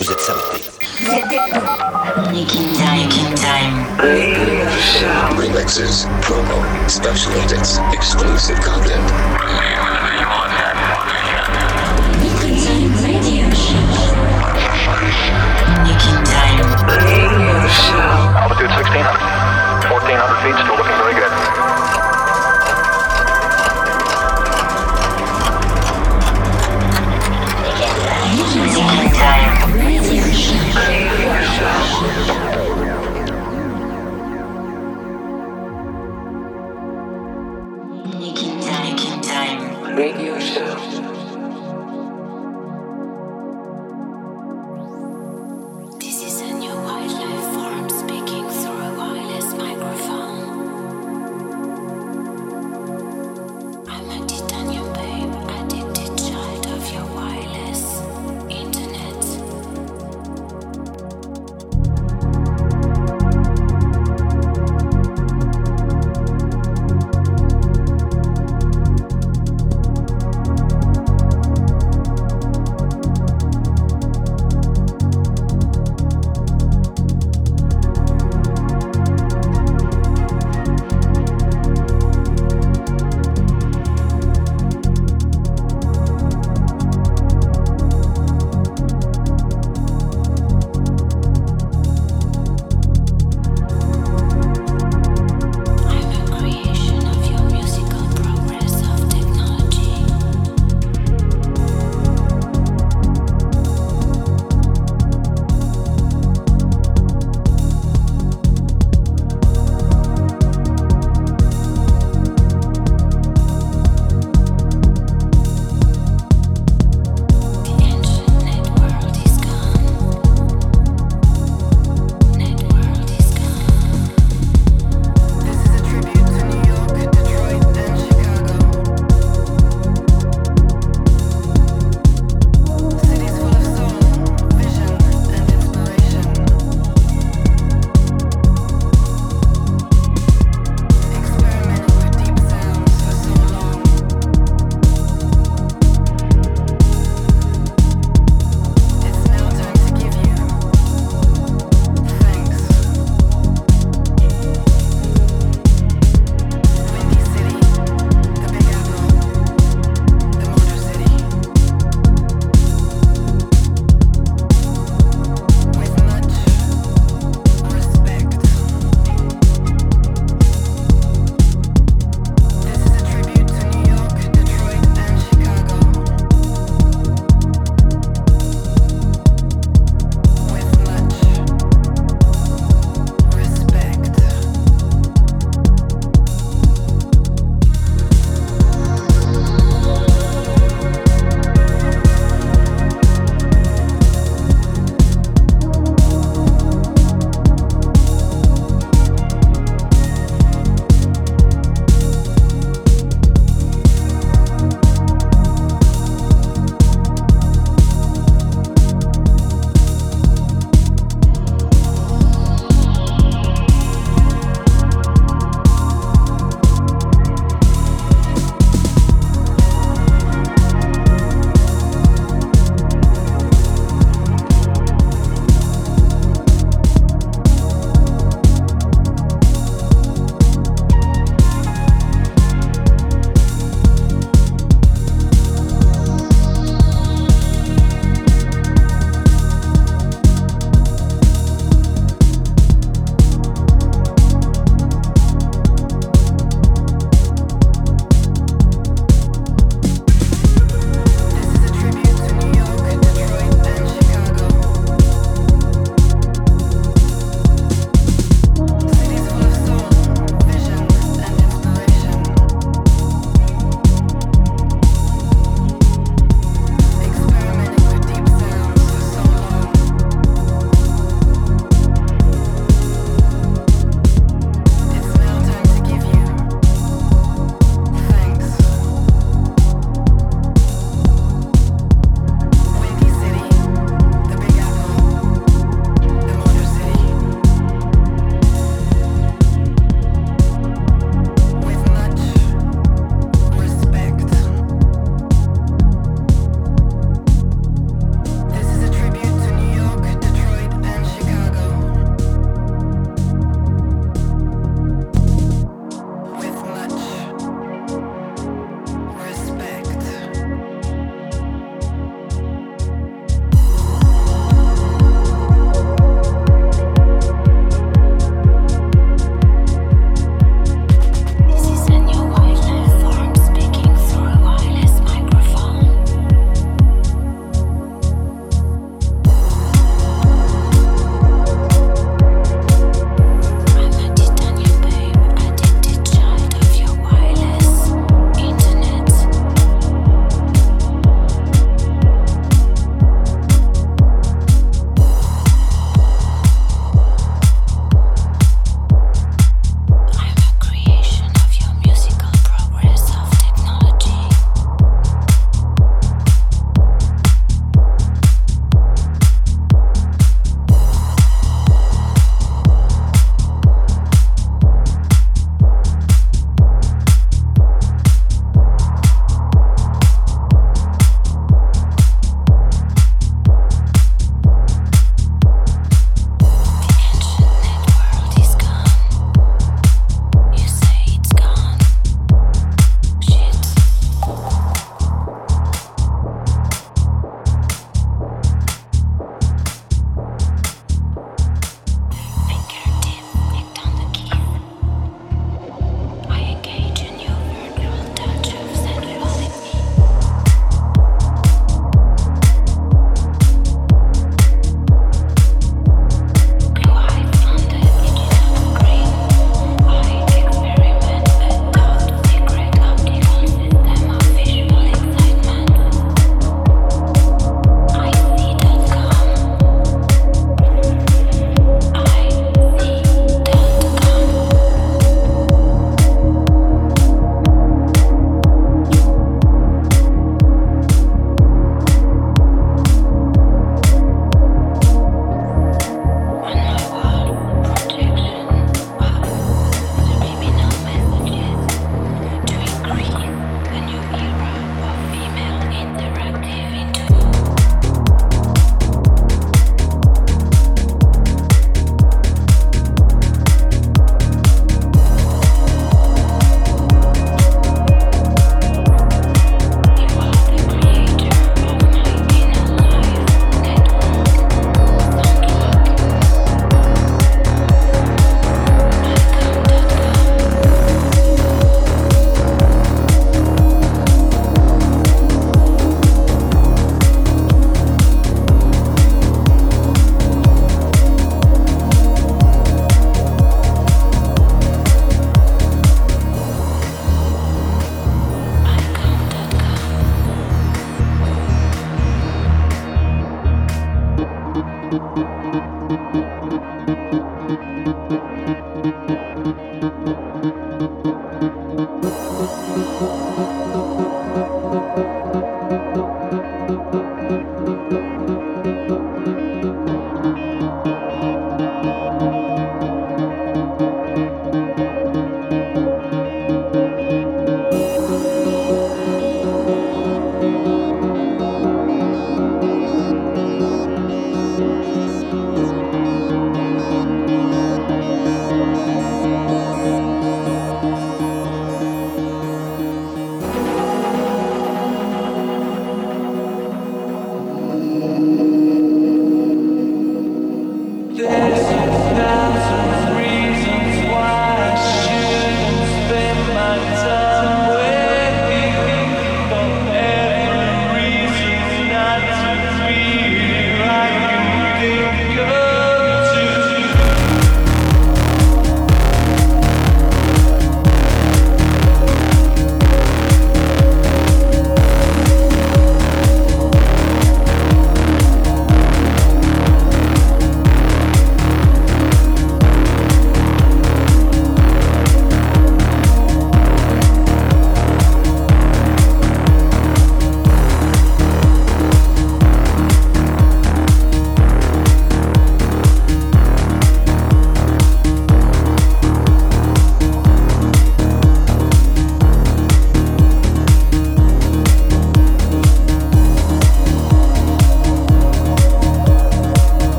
Vous êtes saboté. Nick In Time. Nick In Time. Remixes, promo, special edits, exclusive content. Nick In Time Radio Show. Nick In Time. Altitude 1600. 1400 feet, still looking very good.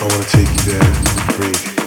I wanna take you there, break.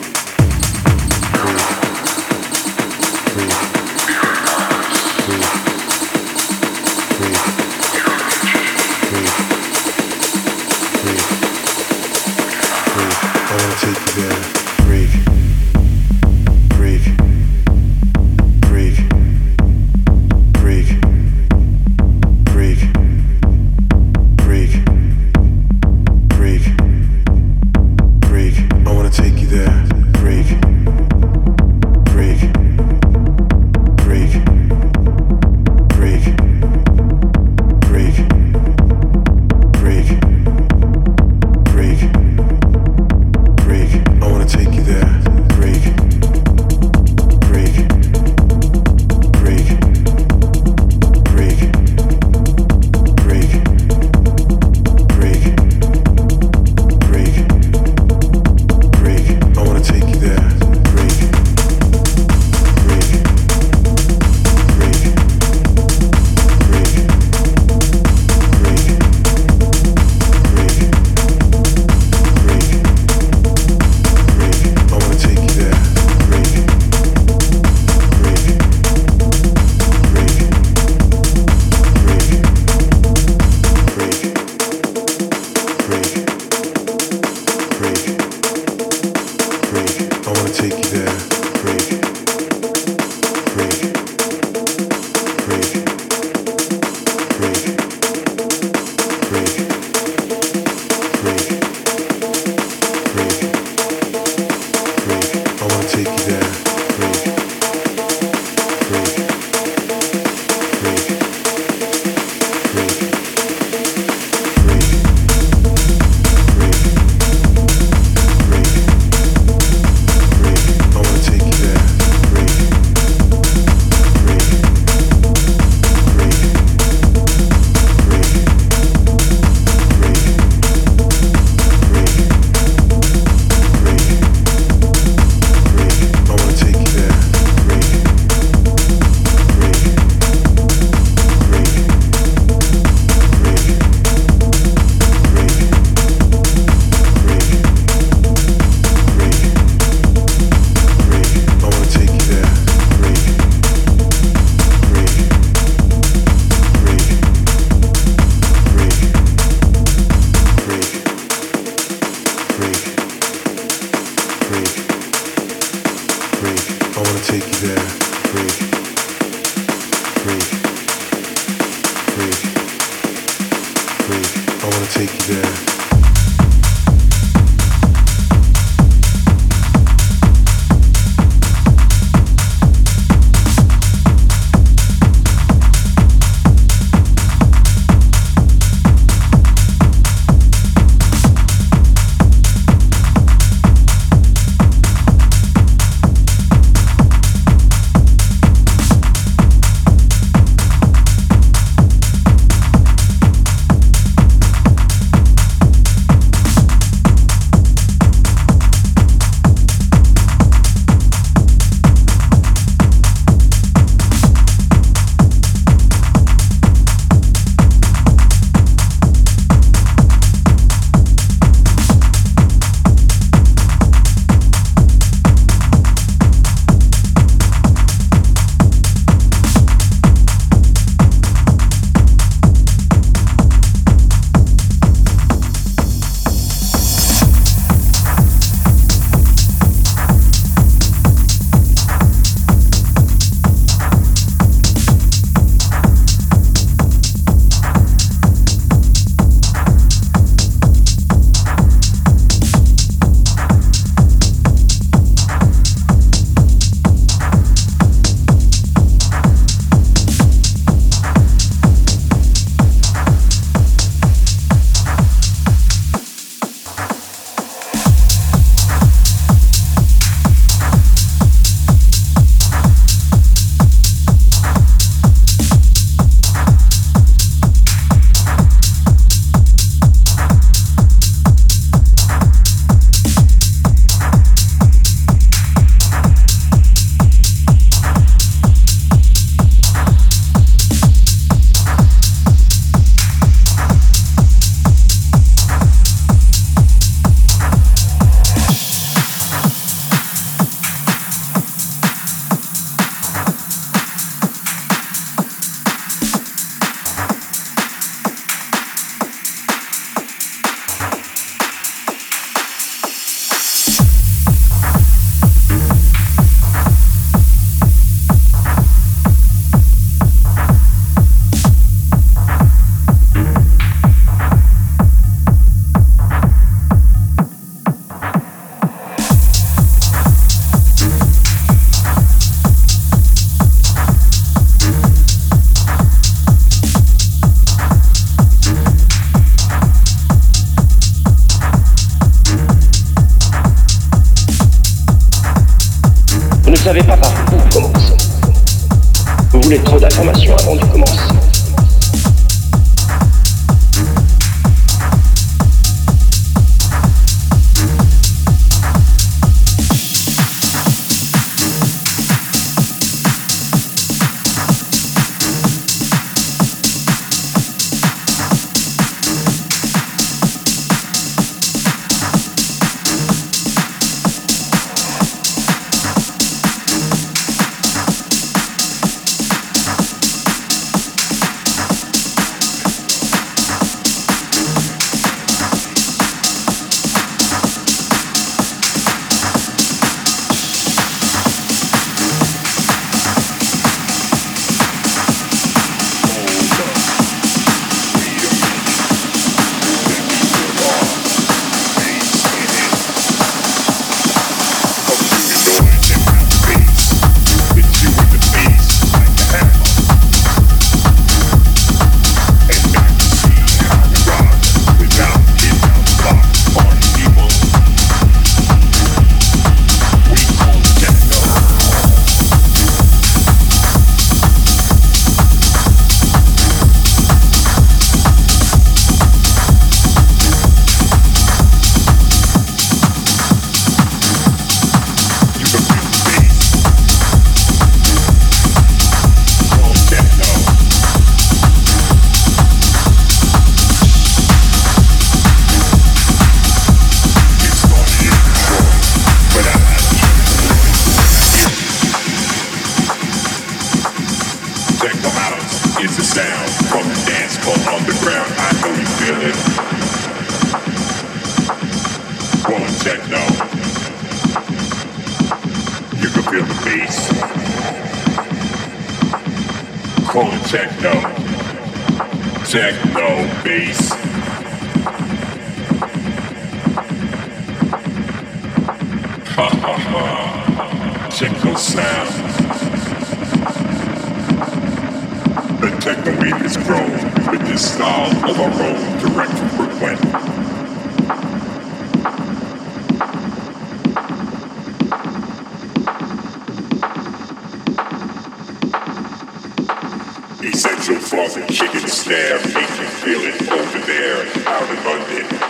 D'informations avant de commencer. call it techno. Techno bass. Ha ha ha. Techno sound. The techno beat is grown with this style of our own direct from Brooklyn. Flaws chicken staff make you feel it over there, out and London.